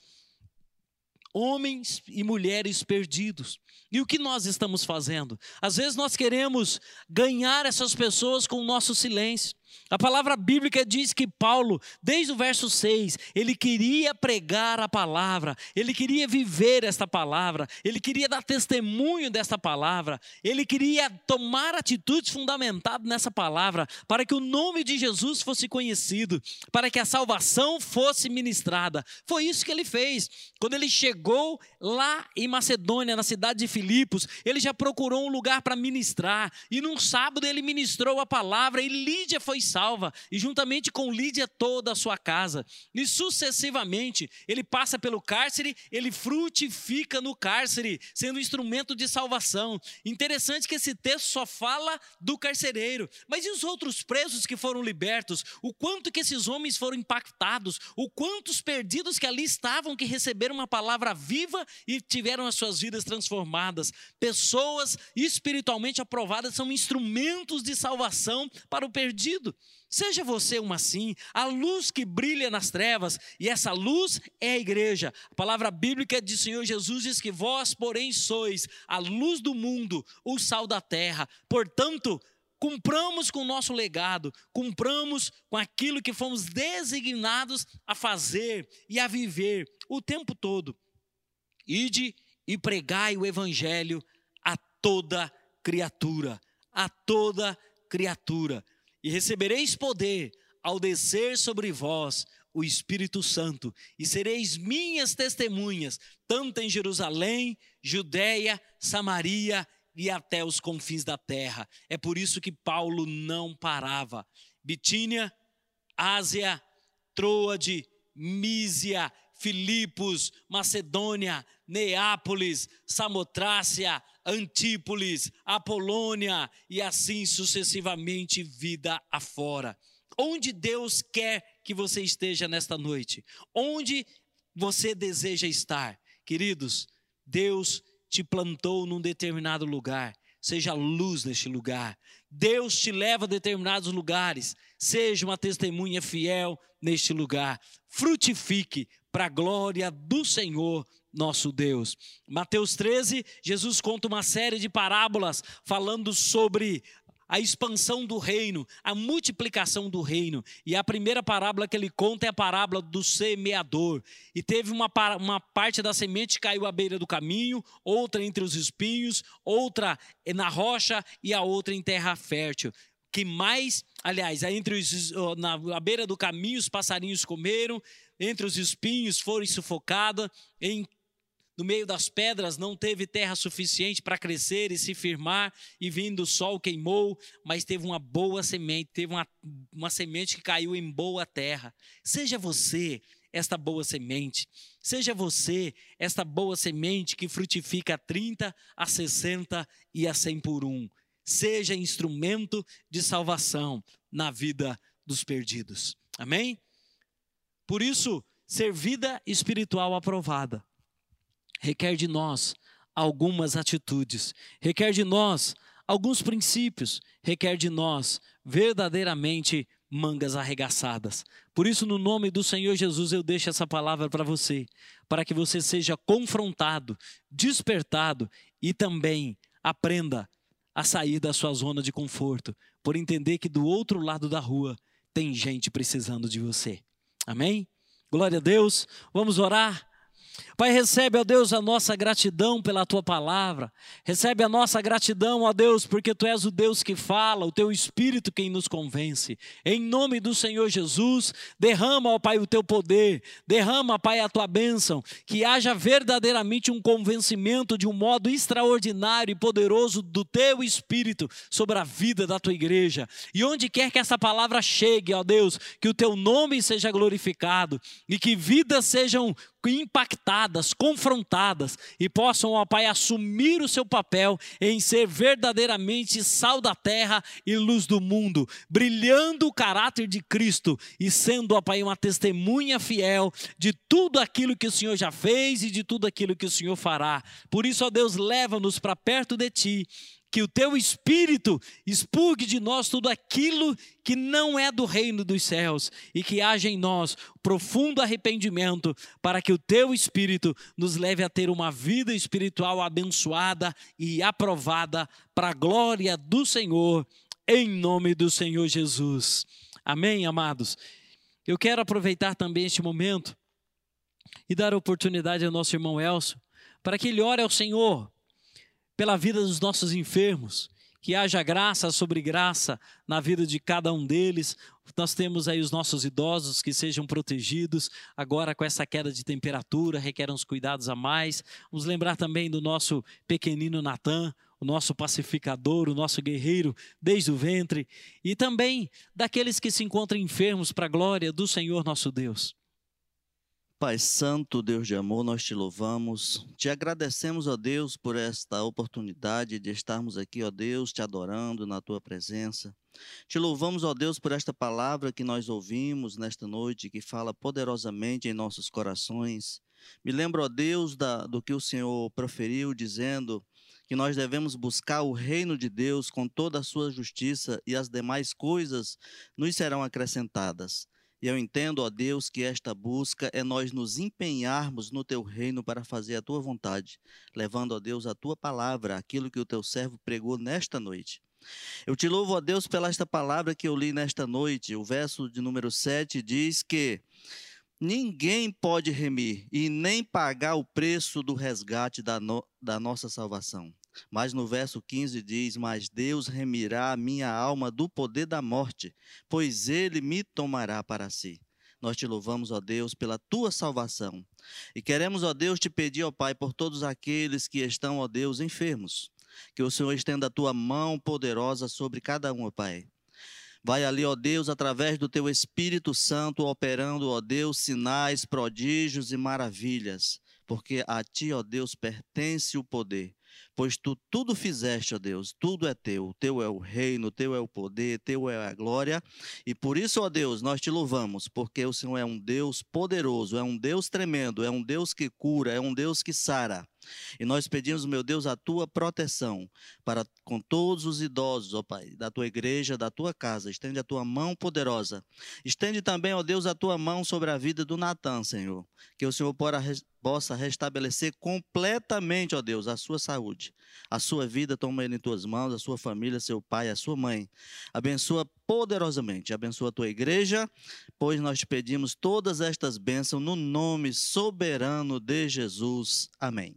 Homens e mulheres perdidos. E o que nós estamos fazendo? Às vezes nós queremos ganhar essas pessoas com o nosso silêncio. A palavra bíblica diz que Paulo, desde o verso 6, ele queria pregar a palavra, ele queria viver esta palavra, ele queria dar testemunho desta palavra, ele queria tomar atitudes fundamentadas nessa palavra, para que o nome de Jesus fosse conhecido, para que a salvação fosse ministrada. Foi isso que ele fez. Quando ele chegou lá em Macedônia, na cidade de Filipos, ele já procurou um lugar para ministrar, e num sábado ele ministrou a palavra, e Lídia foi salva, e juntamente com Lídia toda a sua casa. E sucessivamente, ele passa pelo cárcere, ele frutifica no cárcere, sendo instrumento de salvação. Interessante que esse texto só fala do carcereiro, mas e os outros presos que foram libertos? O quanto que esses homens foram impactados? O quantos perdidos que ali estavam que receberam uma palavra viva e tiveram as suas vidas transformadas? Pessoas espiritualmente aprovadas são instrumentos de salvação para o perdido. Seja você uma assim, a luz que brilha nas trevas, e essa luz é a igreja. A palavra bíblica de Senhor Jesus diz que vós, porém, sois a luz do mundo, o sal da terra. Portanto, cumpramos com o nosso legado, cumpramos com aquilo que fomos designados a fazer e a viver o tempo todo. Ide e pregai o evangelho a toda criatura, a toda criatura e recebereis poder ao descer sobre vós o Espírito Santo, e sereis minhas testemunhas, tanto em Jerusalém, Judéia, Samaria e até os confins da terra. É por isso que Paulo não parava. Bitínia, Ásia, Troade, Mísia, Filipos, Macedônia, Neápolis, Samotrácia, Antípolis, Apolônia e assim sucessivamente vida afora. Onde Deus quer que você esteja nesta noite? Onde você deseja estar? Queridos, Deus te plantou num determinado lugar. Seja luz neste lugar. Deus te leva a determinados lugares. Seja uma testemunha fiel neste lugar. Frutifique, para a glória do Senhor nosso Deus. Mateus 13, Jesus conta uma série de parábolas falando sobre a expansão do reino, a multiplicação do reino. E a primeira parábola que ele conta é a parábola do semeador. E teve uma, uma parte da semente que caiu à beira do caminho, outra entre os espinhos, outra na rocha e a outra em terra fértil que mais, aliás, entre os, na à beira do caminho os passarinhos comeram, entre os espinhos foram sufocadas, em no meio das pedras não teve terra suficiente para crescer e se firmar, e vindo o sol queimou, mas teve uma boa semente, teve uma, uma semente que caiu em boa terra. Seja você esta boa semente. Seja você esta boa semente que frutifica a 30, a 60 e a 100 por um. Seja instrumento de salvação na vida dos perdidos. Amém? Por isso, ser vida espiritual aprovada requer de nós algumas atitudes, requer de nós alguns princípios, requer de nós verdadeiramente mangas arregaçadas. Por isso, no nome do Senhor Jesus, eu deixo essa palavra para você, para que você seja confrontado, despertado e também aprenda a sair da sua zona de conforto, por entender que do outro lado da rua tem gente precisando de você. Amém? Glória a Deus. Vamos orar. Pai, recebe, ó Deus, a nossa gratidão pela tua palavra. Recebe a nossa gratidão, ó Deus, porque tu és o Deus que fala, o teu espírito quem nos convence. Em nome do Senhor Jesus, derrama, ó Pai, o teu poder. Derrama, Pai, a tua bênção. Que haja verdadeiramente um convencimento de um modo extraordinário e poderoso do teu espírito sobre a vida da tua igreja. E onde quer que essa palavra chegue, ó Deus, que o teu nome seja glorificado e que vidas sejam impactadas, confrontadas e possam, ó Pai, assumir o seu papel em ser verdadeiramente sal da terra e luz do mundo, brilhando o caráter de Cristo e sendo, ó Pai, uma testemunha fiel de tudo aquilo que o Senhor já fez e de tudo aquilo que o Senhor fará. Por isso, ó Deus, leva-nos para perto de Ti que o teu espírito expurgue de nós tudo aquilo que não é do reino dos céus e que haja em nós profundo arrependimento para que o teu espírito nos leve a ter uma vida espiritual abençoada e aprovada para a glória do Senhor, em nome do Senhor Jesus. Amém, amados. Eu quero aproveitar também este momento e dar oportunidade ao nosso irmão Elcio para que ele ore ao Senhor pela vida dos nossos enfermos, que haja graça sobre graça na vida de cada um deles. Nós temos aí os nossos idosos que sejam protegidos, agora com essa queda de temperatura, requer uns cuidados a mais. Vamos lembrar também do nosso pequenino Natan, o nosso pacificador, o nosso guerreiro desde o ventre, e também daqueles que se encontram enfermos para a glória do Senhor nosso Deus. Pai Santo, Deus de amor, nós te louvamos, te agradecemos, ó Deus, por esta oportunidade de estarmos aqui, ó Deus, te adorando na tua presença. Te louvamos, ó Deus, por esta palavra que nós ouvimos nesta noite, que fala poderosamente em nossos corações. Me lembro, ó Deus, da, do que o Senhor proferiu, dizendo que nós devemos buscar o reino de Deus com toda a sua justiça e as demais coisas nos serão acrescentadas. E eu entendo, ó Deus, que esta busca é nós nos empenharmos no teu reino para fazer a tua vontade, levando, ó Deus, a tua palavra, aquilo que o teu servo pregou nesta noite. Eu te louvo, ó Deus, pela esta palavra que eu li nesta noite. O verso de número 7 diz que ninguém pode remir e nem pagar o preço do resgate da, no, da nossa salvação. Mas no verso 15 diz: Mas Deus remirá a minha alma do poder da morte, pois ele me tomará para si. Nós te louvamos, ó Deus, pela tua salvação. E queremos, ó Deus, te pedir, ó Pai, por todos aqueles que estão, ó Deus, enfermos. Que o Senhor estenda a tua mão poderosa sobre cada um, ó Pai. Vai ali, ó Deus, através do teu Espírito Santo, operando, ó Deus, sinais, prodígios e maravilhas. Porque a ti, ó Deus, pertence o poder pois tu tudo fizeste, ó Deus, tudo é teu, teu é o reino, teu é o poder, teu é a glória, e por isso, ó Deus, nós te louvamos, porque o Senhor é um Deus poderoso, é um Deus tremendo, é um Deus que cura, é um Deus que sara. E nós pedimos, meu Deus, a tua proteção para com todos os idosos, ó Pai, da tua igreja, da tua casa. Estende a tua mão poderosa. Estende também, ó Deus, a tua mão sobre a vida do Natan, Senhor. Que o Senhor possa restabelecer completamente, ó Deus, a sua saúde. A sua vida, toma ele em tuas mãos, a sua família, seu pai, a sua mãe. Abençoa poderosamente, abençoa a tua igreja, pois nós te pedimos todas estas bênçãos no nome soberano de Jesus. Amém.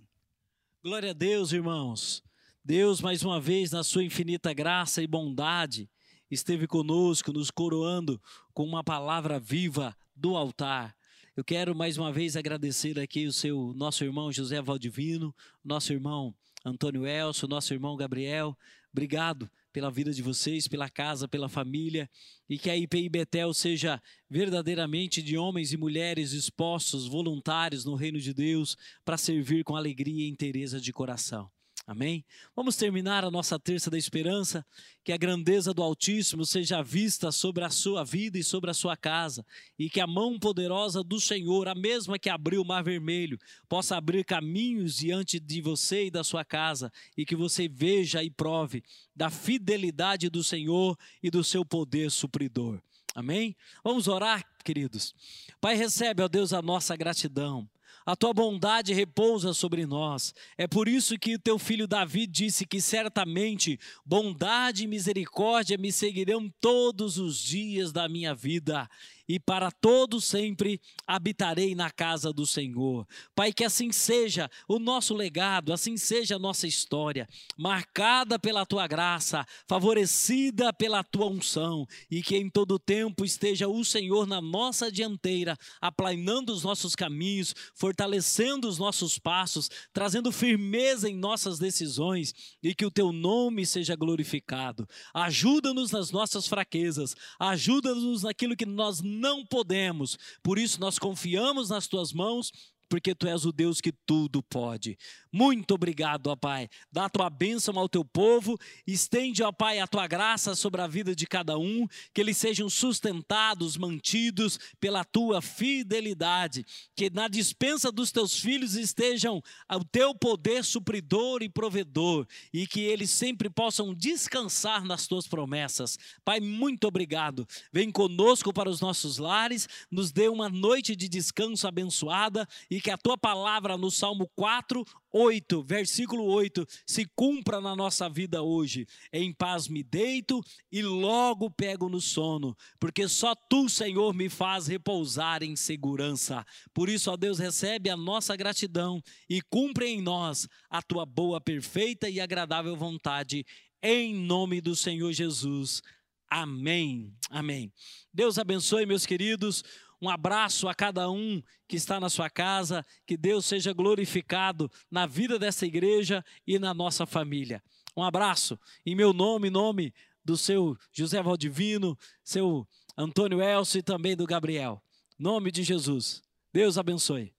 Glória a Deus, irmãos. Deus, mais uma vez, na sua infinita graça e bondade, esteve conosco, nos coroando com uma palavra viva do altar. Eu quero mais uma vez agradecer aqui o seu nosso irmão José Valdivino, nosso irmão Antônio Elso, nosso irmão Gabriel. Obrigado pela vida de vocês, pela casa, pela família, e que a IPI Betel seja verdadeiramente de homens e mulheres expostos, voluntários no reino de Deus, para servir com alegria e interesse de coração. Amém? Vamos terminar a nossa terça da esperança, que a grandeza do Altíssimo seja vista sobre a sua vida e sobre a sua casa, e que a mão poderosa do Senhor, a mesma que abriu o Mar Vermelho, possa abrir caminhos diante de você e da sua casa, e que você veja e prove da fidelidade do Senhor e do seu poder supridor. Amém? Vamos orar, queridos. Pai, recebe, ó Deus, a nossa gratidão a tua bondade repousa sobre nós. É por isso que o teu filho Davi disse que certamente bondade e misericórdia me seguirão todos os dias da minha vida e para todo sempre habitarei na casa do Senhor. Pai, que assim seja o nosso legado, assim seja a nossa história, marcada pela tua graça, favorecida pela tua unção, e que em todo tempo esteja o Senhor na nossa dianteira, aplanando os nossos caminhos, fortalecendo os nossos passos, trazendo firmeza em nossas decisões, e que o teu nome seja glorificado. Ajuda-nos nas nossas fraquezas, ajuda-nos naquilo que nós não podemos. Por isso nós confiamos nas tuas mãos porque tu és o Deus que tudo pode. Muito obrigado, ó Pai. Dá a tua bênção ao teu povo, estende, ó Pai, a tua graça sobre a vida de cada um, que eles sejam sustentados, mantidos pela tua fidelidade, que na dispensa dos teus filhos estejam o teu poder supridor e provedor, e que eles sempre possam descansar nas tuas promessas. Pai, muito obrigado. Vem conosco para os nossos lares, nos dê uma noite de descanso abençoada e que a tua palavra no Salmo 4, 8, versículo 8, se cumpra na nossa vida hoje. Em paz me deito e logo pego no sono, porque só tu, Senhor, me faz repousar em segurança. Por isso, ó Deus, recebe a nossa gratidão e cumpre em nós a tua boa, perfeita e agradável vontade, em nome do Senhor Jesus. Amém. Amém. Deus abençoe, meus queridos. Um abraço a cada um que está na sua casa. Que Deus seja glorificado na vida dessa igreja e na nossa família. Um abraço em meu nome, nome do seu José Valdivino, seu Antônio Elcio e também do Gabriel. Nome de Jesus. Deus abençoe.